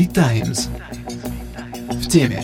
V-Times. В теме.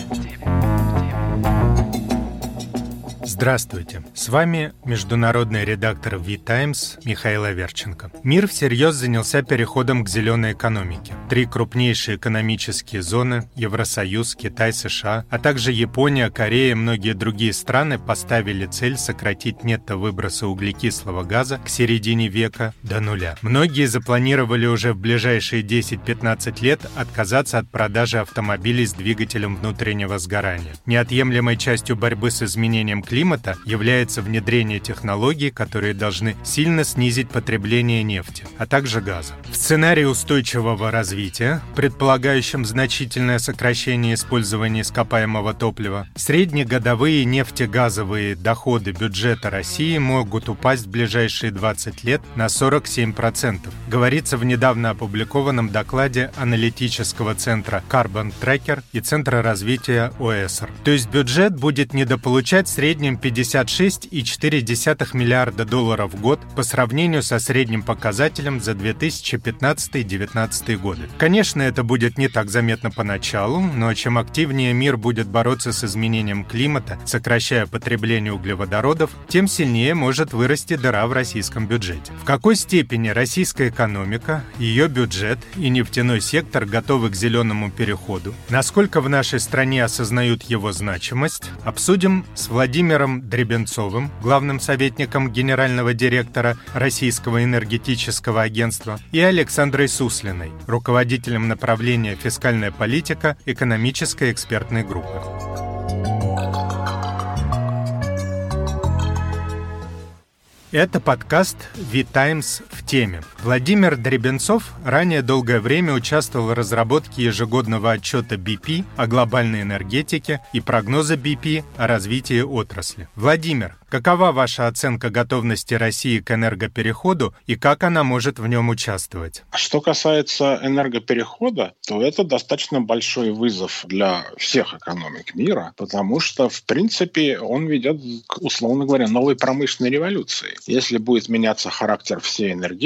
Здравствуйте! С вами международный редактор V-Times Михаил Аверченко. Мир всерьез занялся переходом к зеленой экономике. Три крупнейшие экономические зоны – Евросоюз, Китай, США, а также Япония, Корея и многие другие страны поставили цель сократить нетто-выбросы углекислого газа к середине века до нуля. Многие запланировали уже в ближайшие 10-15 лет отказаться от продажи автомобилей с двигателем внутреннего сгорания. Неотъемлемой частью борьбы с изменением климата климата является внедрение технологий, которые должны сильно снизить потребление нефти, а также газа. В сценарии устойчивого развития, предполагающем значительное сокращение использования ископаемого топлива, среднегодовые нефтегазовые доходы бюджета России могут упасть в ближайшие 20 лет на 47%, говорится в недавно опубликованном докладе аналитического центра Carbon Tracker и Центра развития ОЭСР. То есть бюджет будет недополучать среднем 56,4 миллиарда долларов в год по сравнению со средним показателем за 2015-2019 годы. Конечно, это будет не так заметно поначалу, но чем активнее мир будет бороться с изменением климата, сокращая потребление углеводородов, тем сильнее может вырасти дыра в российском бюджете. В какой степени российская экономика, ее бюджет и нефтяной сектор готовы к зеленому переходу, насколько в нашей стране осознают его значимость, обсудим с Владимиром Владимиром Дребенцовым, главным советником генерального директора Российского энергетического агентства, и Александрой Суслиной, руководителем направления «Фискальная политика» экономической экспертной группы. Это подкаст V-Times в теме. Владимир Дребенцов ранее долгое время участвовал в разработке ежегодного отчета BP о глобальной энергетике и прогноза BP о развитии отрасли. Владимир, Какова ваша оценка готовности России к энергопереходу и как она может в нем участвовать? Что касается энергоперехода, то это достаточно большой вызов для всех экономик мира, потому что, в принципе, он ведет к, условно говоря, новой промышленной революции. Если будет меняться характер всей энергетики,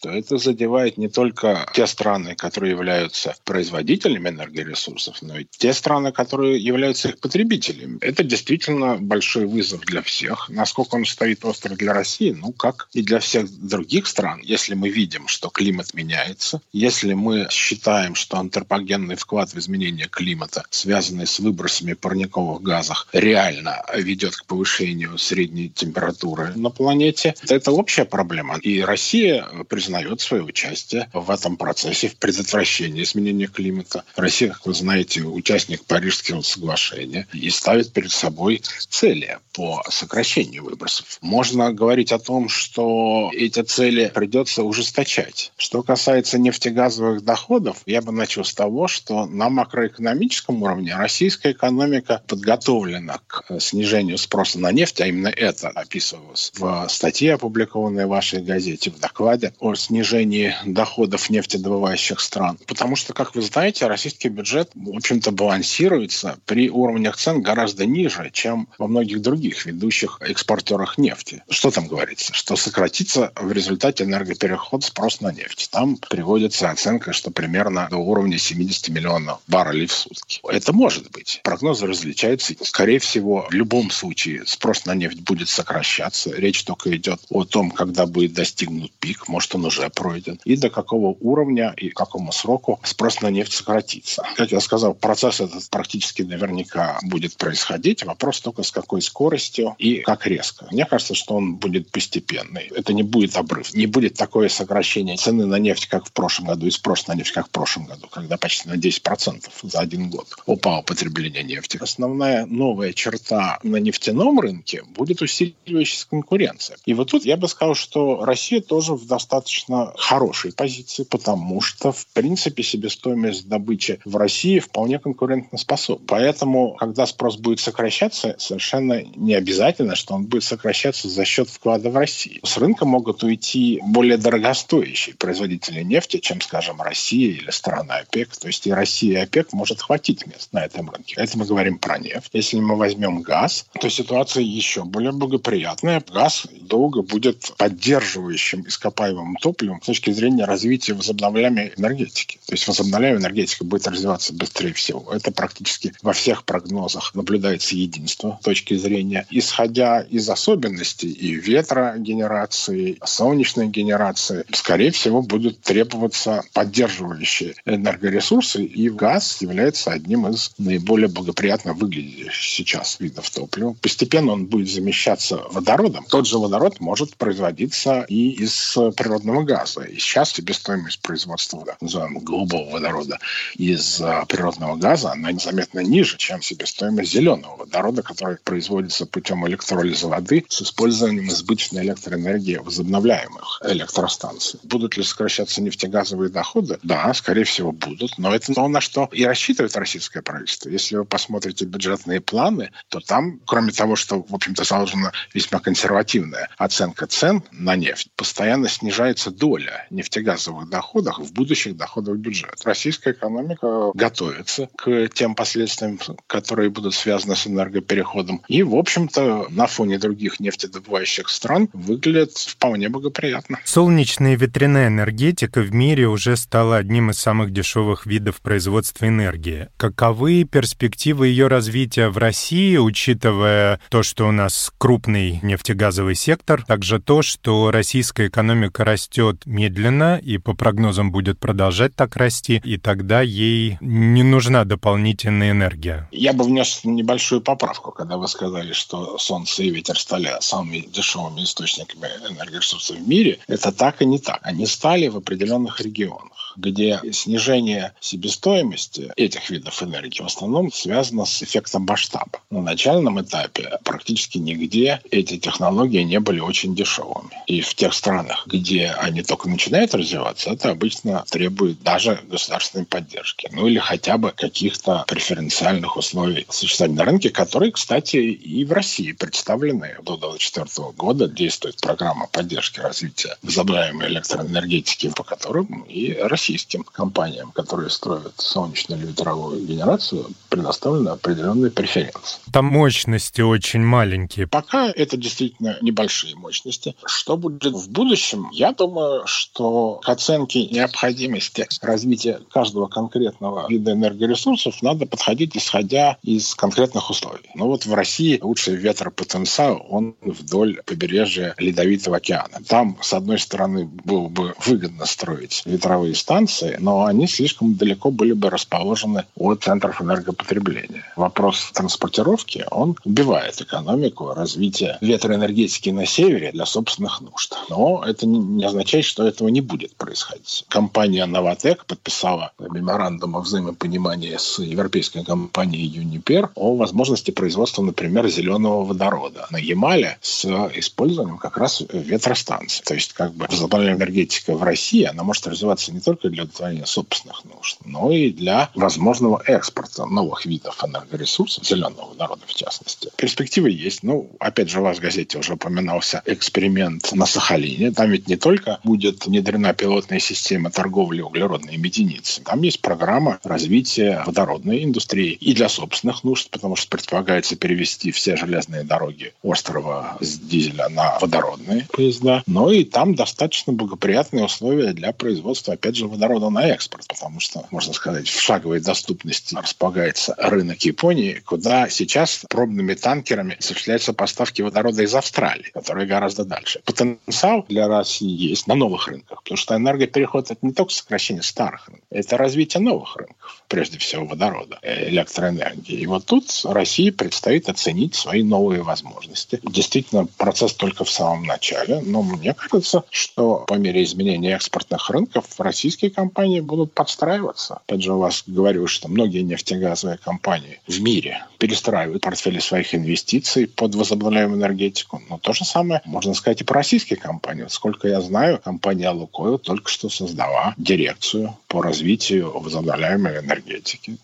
то это задевает не только те страны, которые являются производителями энергоресурсов, но и те страны, которые являются их потребителями. Это действительно большой вызов для всех Насколько он стоит остро для России? Ну, как и для всех других стран. Если мы видим, что климат меняется, если мы считаем, что антропогенный вклад в изменение климата, связанный с выбросами парниковых газов, реально ведет к повышению средней температуры на планете, это общая проблема. И Россия признает свое участие в этом процессе, в предотвращении изменения климата. Россия, как вы знаете, участник Парижского соглашения и ставит перед собой цели по сокращению выбросов. Можно говорить о том, что эти цели придется ужесточать. Что касается нефтегазовых доходов, я бы начал с того, что на макроэкономическом уровне российская экономика подготовлена к снижению спроса на нефть, а именно это описывалось в статье, опубликованной в вашей газете, в докладе о снижении доходов нефтедобывающих стран. Потому что, как вы знаете, российский бюджет, в общем-то, балансируется при уровнях цен гораздо ниже, чем во многих других ведущих экспортерах нефти. Что там говорится? Что сократится в результате энергопереход спрос на нефть. Там приводится оценка, что примерно до уровня 70 миллионов баррелей в сутки. Это может быть. Прогнозы различаются. Скорее всего, в любом случае спрос на нефть будет сокращаться. Речь только идет о том, когда будет достигнут пик, может он уже пройден, и до какого уровня и какому сроку спрос на нефть сократится. Как я сказал, процесс этот практически наверняка будет происходить. Вопрос только с какой скоростью и как резко. Мне кажется, что он будет постепенный. Это не будет обрыв. Не будет такое сокращение цены на нефть, как в прошлом году, и спрос на нефть, как в прошлом году, когда почти на 10% за один год упало потребление нефти. Основная новая черта на нефтяном рынке будет усиливающаяся конкуренция. И вот тут я бы сказал, что Россия тоже в достаточно хорошей позиции, потому что, в принципе, себестоимость добычи в России вполне конкурентоспособна. Поэтому, когда спрос будет сокращаться, совершенно не обязательно, что он будет сокращаться за счет вклада в Россию. С рынка могут уйти более дорогостоящие производители нефти, чем, скажем, Россия или страны ОПЕК. То есть и Россия и ОПЕК может хватить мест на этом рынке. Это мы говорим про нефть. Если мы возьмем газ, то ситуация еще более благоприятная. Газ долго будет поддерживающим ископаемым топливом с точки зрения развития возобновляемой энергетики. То есть возобновляемая энергетика будет развиваться быстрее всего. Это практически во всех прогнозах наблюдается единство точки зрения. Исходя из особенностей и ветрогенерации, солнечной генерации, скорее всего, будут требоваться поддерживающие энергоресурсы, и газ является одним из наиболее благоприятно выглядящих сейчас видов топлива. Постепенно он будет замещаться водородом. Тот же водород может производиться и из природного газа. И сейчас себестоимость производства, называемого голубого водорода, из а, природного газа, она заметно ниже, чем себестоимость зеленого водорода, который производится путем электролиза воды с использованием избыточной электроэнергии возобновляемых электростанций. Будут ли сокращаться нефтегазовые доходы? Да, скорее всего, будут. Но это то, на что и рассчитывает российское правительство. Если вы посмотрите бюджетные планы, то там, кроме того, что, в общем-то, заложена весьма консервативная оценка цен на нефть, постоянно снижается доля нефтегазовых доходов в будущих доходах бюджета. Российская экономика готовится к тем последствиям, которые будут связаны с энергопереходом. И, в общем-то, на фоне других нефтедобывающих стран выглядит вполне благоприятно. Солнечная и ветряная энергетика в мире уже стала одним из самых дешевых видов производства энергии. Каковы перспективы ее развития в России, учитывая то, что у нас крупный нефтегазовый сектор, также то, что российская экономика растет медленно и по прогнозам будет продолжать так расти, и тогда ей не нужна дополнительная энергия. Я бы внес небольшую поправку, когда вы сказали, что солнце и ветер стали самыми дешевыми источниками энергоресурсов в мире. Это так и не так. Они стали в определенных регионах, где снижение себестоимости этих видов энергии в основном связано с эффектом масштаба. На начальном этапе практически нигде эти технологии не были очень дешевыми. И в тех странах, где они только начинают развиваться, это обычно требует даже государственной поддержки. Ну или хотя бы каких-то преференциальных условий существования на рынке, которые, кстати, и в России представлены. До 2024 года действует программа поддержки развития возобновляемой электроэнергетики, по которым и российским компаниям, которые строят солнечную или ветровую генерацию, предоставлены определенные преференции. Там мощности очень маленькие. Пока это действительно небольшие мощности. Что будет в будущем? Я думаю, что к оценке необходимости развития каждого конкретного вида энергоресурсов надо подходить исходя из конкретных условий. Ну вот в России лучший ветропотенциал, он вдоль побережья Ледовитого океана. Там, с одной стороны, было бы выгодно строить ветровые станции, но они слишком далеко были бы расположены от центров энергопотребления. Вопрос транспортировки, он убивает экономику развития ветроэнергетики на севере для собственных нужд. Но это не означает, что этого не будет происходить. Компания «Новотек» подписала меморандум о взаимопонимании с европейской компанией «Юнипер» о возможности производства, например, зеленого водорода на Ямале с использованием как раз ветростанций. То есть как бы возобновляемая энергетика в России, она может развиваться не только для удовлетворения собственных нужд, но и для возможного экспорта новых видов энергоресурсов, зеленого водорода в частности. Перспективы есть. Ну, опять же, у вас в газете уже упоминался эксперимент на Сахалине. Там ведь не только будет внедрена пилотная система торговли углеродной единицей. Там есть программа развития водородной индустрии и для собственных нужд, потому что предполагается перевести все железные дороги острова с дизеля на водородные поезда. Но и там достаточно благоприятные условия для производства, опять же, водорода на экспорт, потому что, можно сказать, в шаговой доступности располагается рынок Японии, куда сейчас пробными танкерами осуществляются поставки водорода из Австралии, которые гораздо дальше. Потенциал для России есть на новых рынках, потому что энергопереход – это не только сокращение старых рынков, это развитие новых рынков, прежде всего водорода, э, электроэнергии. И вот тут России предстоит оценить свои новые возможности. Действительно, процесс только в самом начале, но мне кажется, что по мере изменения экспортных рынков российские компании будут подстраиваться. Опять же, у вас говорю, что многие нефтегазовые компании в мире перестраивают портфели своих инвестиций под возобновляемую энергетику. Но то же самое можно сказать и про российские компании. Вот сколько я знаю, компания «Лукойл» только что создала дирекцию по развитию развитию возобновляемой энергетики.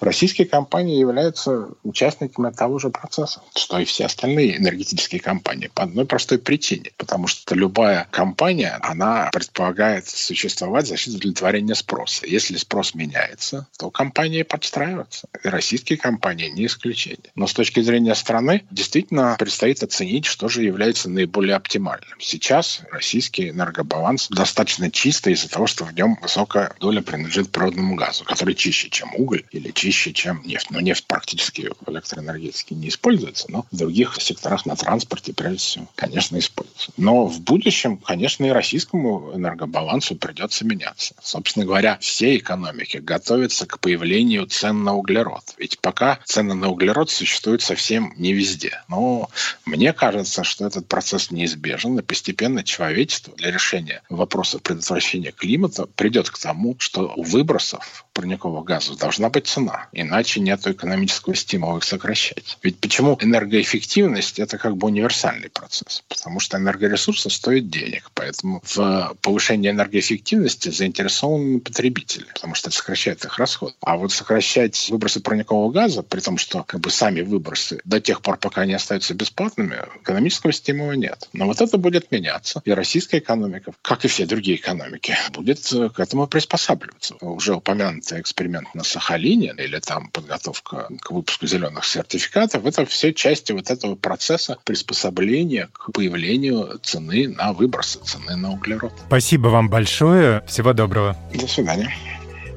Российские компании являются участниками того же процесса, что и все остальные энергетические компании. По одной простой причине. Потому что любая компания, она предполагает существовать за счет удовлетворения спроса. Если спрос меняется, то компании подстраиваются. И российские компании не исключение. Но с точки зрения страны действительно предстоит оценить, что же является наиболее оптимальным. Сейчас российский энергобаланс достаточно чистый из-за того, что в нем высокая доля принадлежит природному газу, который чище, чем уголь или чище, чем нефть. Но нефть практически в электроэнергетике не используется, но в других секторах на транспорте, прежде всего, конечно, используется. Но в будущем, конечно, и российскому энергобалансу придется меняться. Собственно говоря, все экономики готовятся к появлению цен на углерод. Ведь пока цены на углерод существуют совсем не везде. Но мне кажется, что этот процесс неизбежен, и постепенно человечество для решения вопроса предотвращения климата придет к тому, что выбросов парникового газа должна быть цена, иначе нет экономического стимула их сокращать. Ведь почему энергоэффективность – это как бы универсальный процесс? Потому что энергоресурсы стоят денег, поэтому в повышении энергоэффективности заинтересованы потребители, потому что это сокращает их расход. А вот сокращать выбросы парникового газа, при том, что как бы сами выбросы до тех пор, пока они остаются бесплатными, экономического стимула нет. Но вот это будет меняться. И российская экономика, как и все другие экономики, будет к этому приспосабливаться. Уже упомянутый эксперимент на Сахалине или там подготовка к выпуску зеленых сертификатов, это все части вот этого процесса приспособления к появлению цены на выбросы, цены на углерод. Спасибо вам большое. Всего доброго. До свидания.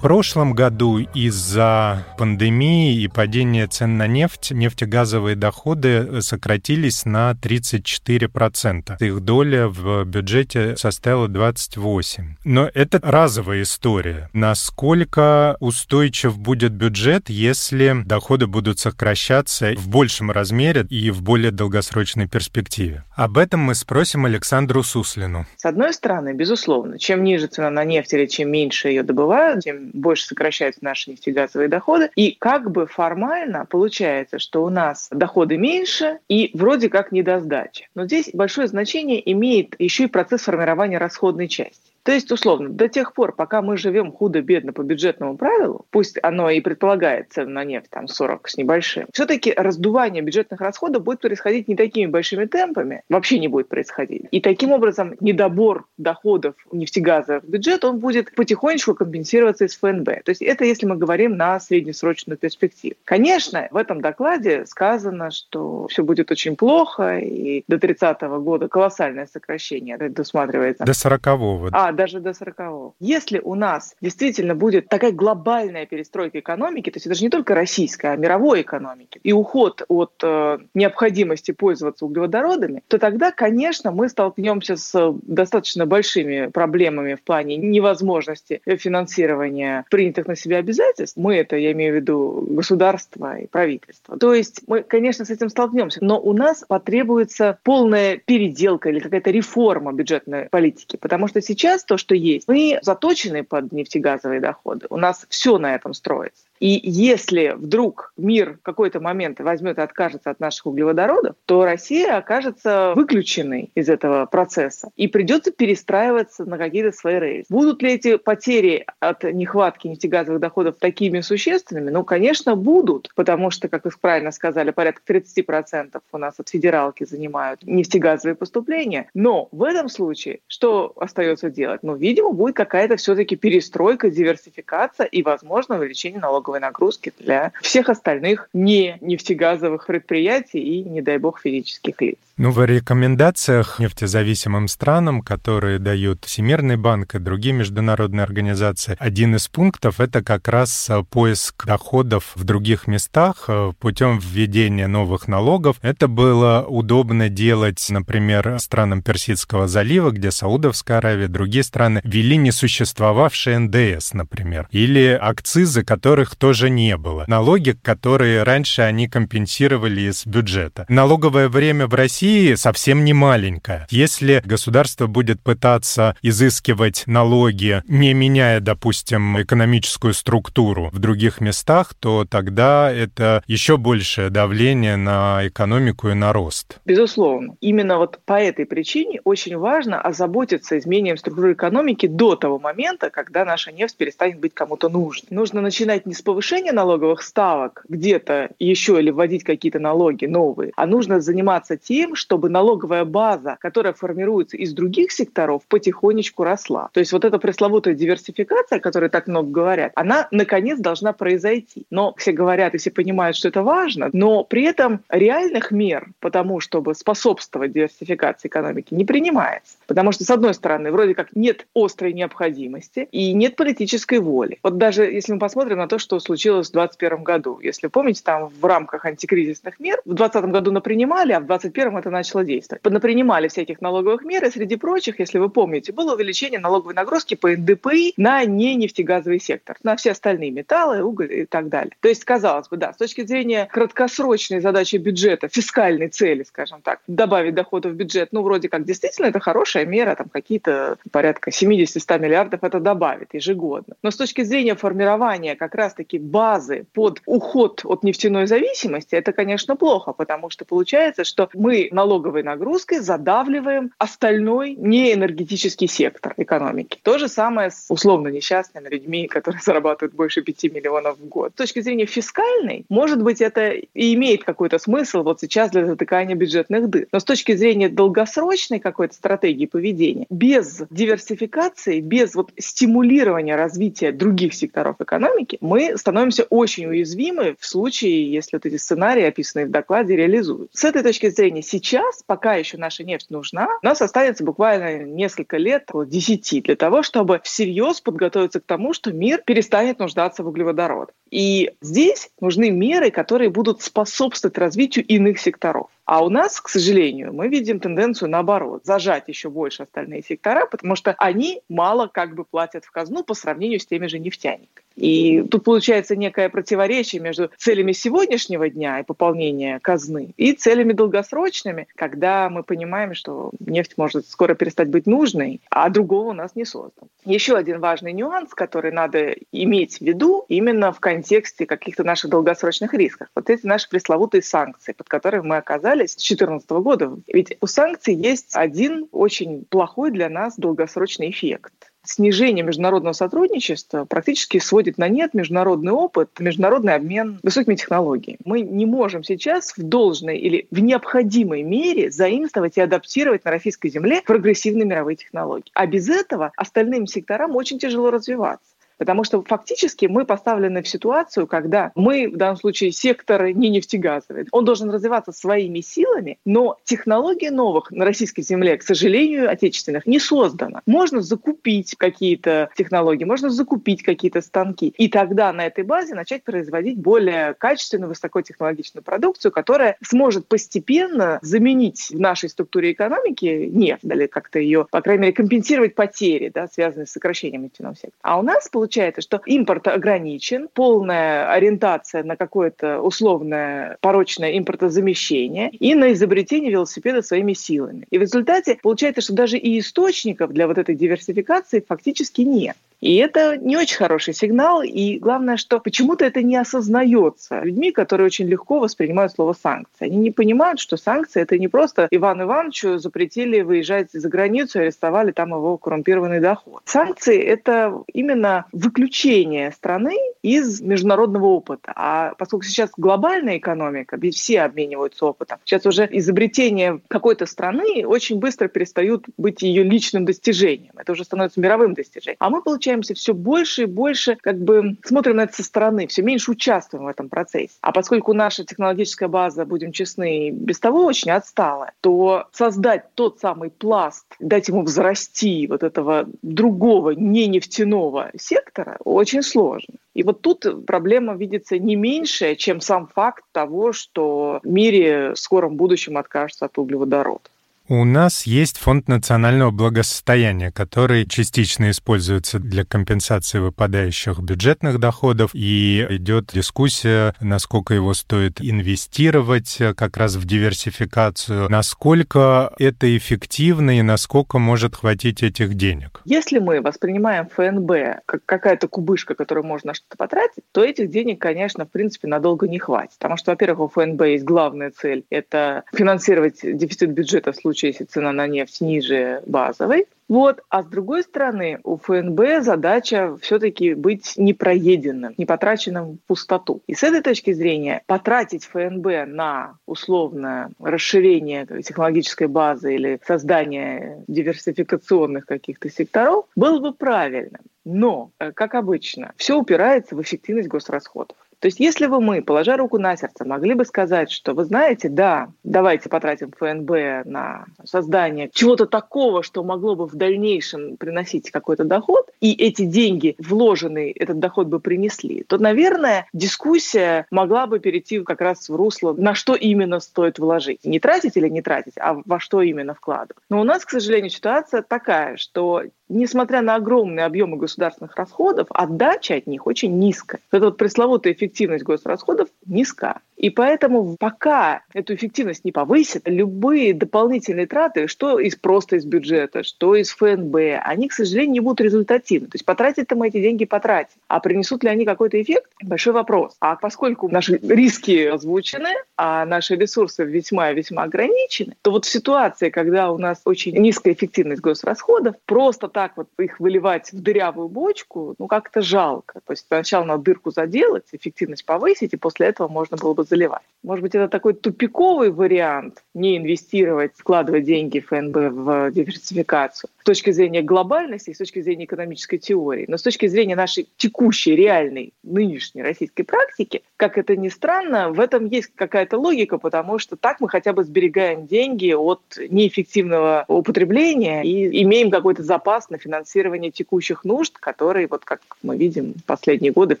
Прошлом году из-за пандемии и падения цен на нефть нефтегазовые доходы сократились на 34%. Их доля в бюджете составила 28%. Но это разовая история. Насколько устойчив будет бюджет, если доходы будут сокращаться в большем размере и в более долгосрочной перспективе? Об этом мы спросим Александру Суслину. С одной стороны, безусловно, чем ниже цена на нефть или чем меньше ее добывают, тем больше сокращаются наши нефтегазовые доходы. И как бы формально получается, что у нас доходы меньше и вроде как недосдача. Но здесь большое значение имеет еще и процесс формирования расходной части. То есть, условно, до тех пор, пока мы живем худо-бедно по бюджетному правилу, пусть оно и предполагает цену на нефть там 40 с небольшим, все-таки раздувание бюджетных расходов будет происходить не такими большими темпами, вообще не будет происходить. И таким образом недобор доходов нефтегаза в бюджет, он будет потихонечку компенсироваться из ФНБ. То есть это если мы говорим на среднесрочную перспективу. Конечно, в этом докладе сказано, что все будет очень плохо, и до 30 года колоссальное сокращение предусматривается. До 40-го. А, даже до 40 Если у нас действительно будет такая глобальная перестройка экономики, то есть это же не только российская, а мировой экономики, и уход от э, необходимости пользоваться углеводородами, то тогда, конечно, мы столкнемся с достаточно большими проблемами в плане невозможности финансирования принятых на себя обязательств. Мы это, я имею в виду, государство и правительство. То есть мы, конечно, с этим столкнемся, но у нас потребуется полная переделка или какая-то реформа бюджетной политики, потому что сейчас то, что есть, мы заточены под нефтегазовые доходы. У нас все на этом строится. И если вдруг мир в какой-то момент возьмет и откажется от наших углеводородов, то Россия окажется выключенной из этого процесса и придется перестраиваться на какие-то свои рейсы. Будут ли эти потери от нехватки нефтегазовых доходов такими существенными? Ну, конечно, будут, потому что, как вы правильно сказали, порядка 30% у нас от федералки занимают нефтегазовые поступления. Но в этом случае что остается делать? Ну, видимо, будет какая-то все-таки перестройка, диверсификация и, возможно, увеличение налогов налоговой нагрузки для всех остальных не нефтегазовых предприятий и, не дай бог, физических лиц. Ну, в рекомендациях нефтезависимым странам, которые дают Всемирный банк и другие международные организации, один из пунктов — это как раз э, поиск доходов в других местах э, путем введения новых налогов. Это было удобно делать, например, странам Персидского залива, где Саудовская Аравия, другие страны ввели несуществовавшие НДС, например, или акцизы, которых тоже не было. Налоги, которые раньше они компенсировали из бюджета. Налоговое время в России совсем не маленькое. Если государство будет пытаться изыскивать налоги, не меняя, допустим, экономическую структуру в других местах, то тогда это еще большее давление на экономику и на рост. Безусловно. Именно вот по этой причине очень важно озаботиться изменением структуры экономики до того момента, когда наша нефть перестанет быть кому-то нужной. Нужно начинать не с повышения налоговых ставок где-то еще или вводить какие-то налоги новые, а нужно заниматься тем, чтобы налоговая база, которая формируется из других секторов, потихонечку росла. То есть вот эта пресловутая диверсификация, о которой так много говорят, она наконец должна произойти. Но все говорят и все понимают, что это важно, но при этом реальных мер по тому, чтобы способствовать диверсификации экономики, не принимается. Потому что, с одной стороны, вроде как нет острой необходимости и нет политической воли. Вот даже если мы посмотрим на то, что случилось в 2021 году. Если помните, там в рамках антикризисных мер в 2020 году напринимали, а в 2021 это начало действовать. Напринимали всяких налоговых мер, и среди прочих, если вы помните, было увеличение налоговой нагрузки по НДПИ на не нефтегазовый сектор, на все остальные металлы, уголь и так далее. То есть, казалось бы, да, с точки зрения краткосрочной задачи бюджета, фискальной цели, скажем так, добавить доходов в бюджет, ну, вроде как действительно это хорошая мера, там какие-то порядка 70-100 миллиардов это добавит ежегодно. Но с точки зрения формирования как раз-таки базы под уход от нефтяной зависимости, это, конечно, плохо, потому что получается, что мы налоговой нагрузкой задавливаем остальной неэнергетический сектор экономики. То же самое с условно несчастными людьми, которые зарабатывают больше 5 миллионов в год. С точки зрения фискальной, может быть, это и имеет какой-то смысл вот сейчас для затыкания бюджетных дыр. Но с точки зрения долгосрочной какой-то стратегии поведения, без диверсификации, без вот стимулирования развития других секторов экономики, мы становимся очень уязвимы в случае, если вот эти сценарии, описанные в докладе, реализуются. С этой точки зрения сейчас, пока еще наша нефть нужна, у нас останется буквально несколько лет, около 10, для того, чтобы всерьез подготовиться к тому, что мир перестанет нуждаться в углеводородах. И здесь нужны меры, которые будут способствовать развитию иных секторов. А у нас, к сожалению, мы видим тенденцию наоборот, зажать еще больше остальные сектора, потому что они мало как бы платят в казну по сравнению с теми же нефтяниками. И тут получается некое противоречие между целями сегодняшнего дня и пополнения казны и целями долгосрочными, когда мы понимаем, что нефть может скоро перестать быть нужной, а другого у нас не создан. Еще один важный нюанс, который надо иметь в виду именно в контексте каких-то наших долгосрочных рисков. Вот эти наши пресловутые санкции, под которыми мы оказались с 2014 года. Ведь у санкций есть один очень плохой для нас долгосрочный эффект снижение международного сотрудничества практически сводит на нет международный опыт, международный обмен высокими технологиями. Мы не можем сейчас в должной или в необходимой мере заимствовать и адаптировать на российской земле прогрессивные мировые технологии. А без этого остальным секторам очень тяжело развиваться. Потому что фактически мы поставлены в ситуацию, когда мы, в данном случае, сектор не нефтегазовый. Он должен развиваться своими силами, но технологии новых на российской земле, к сожалению, отечественных, не создано. Можно закупить какие-то технологии, можно закупить какие-то станки, и тогда на этой базе начать производить более качественную, высокотехнологичную продукцию, которая сможет постепенно заменить в нашей структуре экономики нефть, или как-то ее, по крайней мере, компенсировать потери, да, связанные с сокращением нефтяного сектора. А у нас, получается, получается, что импорт ограничен, полная ориентация на какое-то условное порочное импортозамещение и на изобретение велосипеда своими силами. И в результате получается, что даже и источников для вот этой диверсификации фактически нет. И это не очень хороший сигнал, и главное, что почему-то это не осознается людьми, которые очень легко воспринимают слово санкции. Они не понимают, что санкции — это не просто Ивану Ивановичу запретили выезжать за границу, арестовали там его коррумпированный доход. Санкции — это именно выключение страны из международного опыта. А поскольку сейчас глобальная экономика, ведь все обмениваются опытом, сейчас уже изобретение какой-то страны очень быстро перестают быть ее личным достижением. Это уже становится мировым достижением. А мы, получаем получаемся все больше и больше, как бы смотрим на это со стороны, все меньше участвуем в этом процессе. А поскольку наша технологическая база, будем честны, без того очень отстала, то создать тот самый пласт, дать ему взрасти вот этого другого, не нефтяного сектора очень сложно. И вот тут проблема видится не меньшая, чем сам факт того, что в мире в скором будущем откажется от углеводородов. У нас есть фонд национального благосостояния, который частично используется для компенсации выпадающих бюджетных доходов, и идет дискуссия, насколько его стоит инвестировать как раз в диверсификацию, насколько это эффективно и насколько может хватить этих денег. Если мы воспринимаем ФНБ как какая-то кубышка, которую можно что-то потратить, то этих денег, конечно, в принципе, надолго не хватит. Потому что, во-первых, у ФНБ есть главная цель – это финансировать дефицит бюджета в случае, если цена на нефть ниже базовой. Вот. А с другой стороны, у ФНБ задача все-таки быть непроеденным, не потраченным в пустоту. И с этой точки зрения потратить ФНБ на условное расширение технологической базы или создание диверсификационных каких-то секторов было бы правильным. Но, э, как обычно, все упирается в эффективность госрасходов. То есть если бы мы, положа руку на сердце, могли бы сказать, что вы знаете, да, давайте потратим ФНБ на создание чего-то такого, что могло бы в дальнейшем приносить какой-то доход, и эти деньги, вложенные, этот доход бы принесли, то, наверное, дискуссия могла бы перейти как раз в русло, на что именно стоит вложить. Не тратить или не тратить, а во что именно вкладывать. Но у нас, к сожалению, ситуация такая, что несмотря на огромные объемы государственных расходов, отдача от них очень низкая. Эта вот пресловутая эффективность госрасходов низка. И поэтому пока эту эффективность не повысит, любые дополнительные траты, что из просто из бюджета, что из ФНБ, они, к сожалению, не будут результативны. То есть потратить-то мы эти деньги потратим. А принесут ли они какой-то эффект? Большой вопрос. А поскольку наши риски озвучены, а наши ресурсы весьма весьма ограничены, то вот в ситуации, когда у нас очень низкая эффективность госрасходов, просто так вот их выливать в дырявую бочку, ну как-то жалко. То есть сначала надо дырку заделать, эффективность повысить, и после этого можно было бы заливать. Может быть, это такой тупиковый вариант не инвестировать, вкладывать деньги ФНБ в диверсификацию с точки зрения глобальности и с точки зрения экономической теории. Но с точки зрения нашей текущей, реальной, нынешней российской практики, как это ни странно, в этом есть какая-то логика, потому что так мы хотя бы сберегаем деньги от неэффективного употребления и имеем какой-то запас на финансирование текущих нужд, которые, вот как мы видим, последние годы в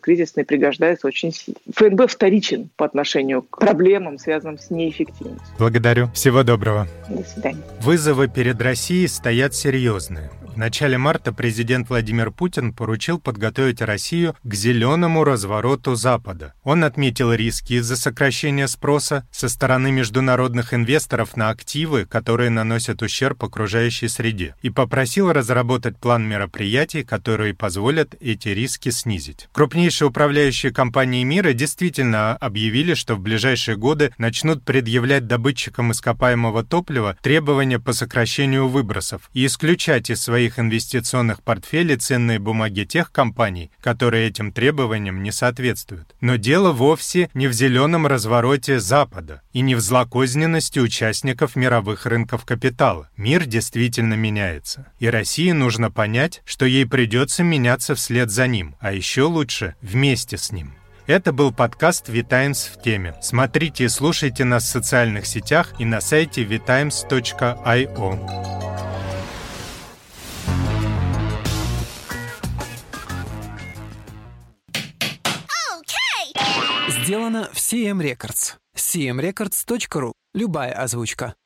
кризисной пригождаются очень сильно. ФНБ вторичен по отношению к проблемам, связанным с неэффективностью. Благодарю. Всего доброго. До свидания. Вызовы перед Россией стоят серьезные. В начале марта президент Владимир Путин поручил подготовить Россию к зеленому развороту Запада. Он отметил риски из-за сокращения спроса со стороны международных инвесторов на активы, которые наносят ущерб окружающей среде, и попросил разработать план мероприятий, которые позволят эти риски снизить. Крупнейшие управляющие компании мира действительно объявили, что в ближайшие годы начнут предъявлять добытчикам ископаемого топлива требования по сокращению выбросов и исключать из своих своих инвестиционных портфелей ценные бумаги тех компаний, которые этим требованиям не соответствуют. Но дело вовсе не в зеленом развороте Запада и не в злокозненности участников мировых рынков капитала. Мир действительно меняется. И России нужно понять, что ей придется меняться вслед за ним, а еще лучше вместе с ним. Это был подкаст «Витаймс в теме». Смотрите и слушайте нас в социальных сетях и на сайте vitimes.io. Сделано в CM Records. cmrecords.ru. Любая озвучка.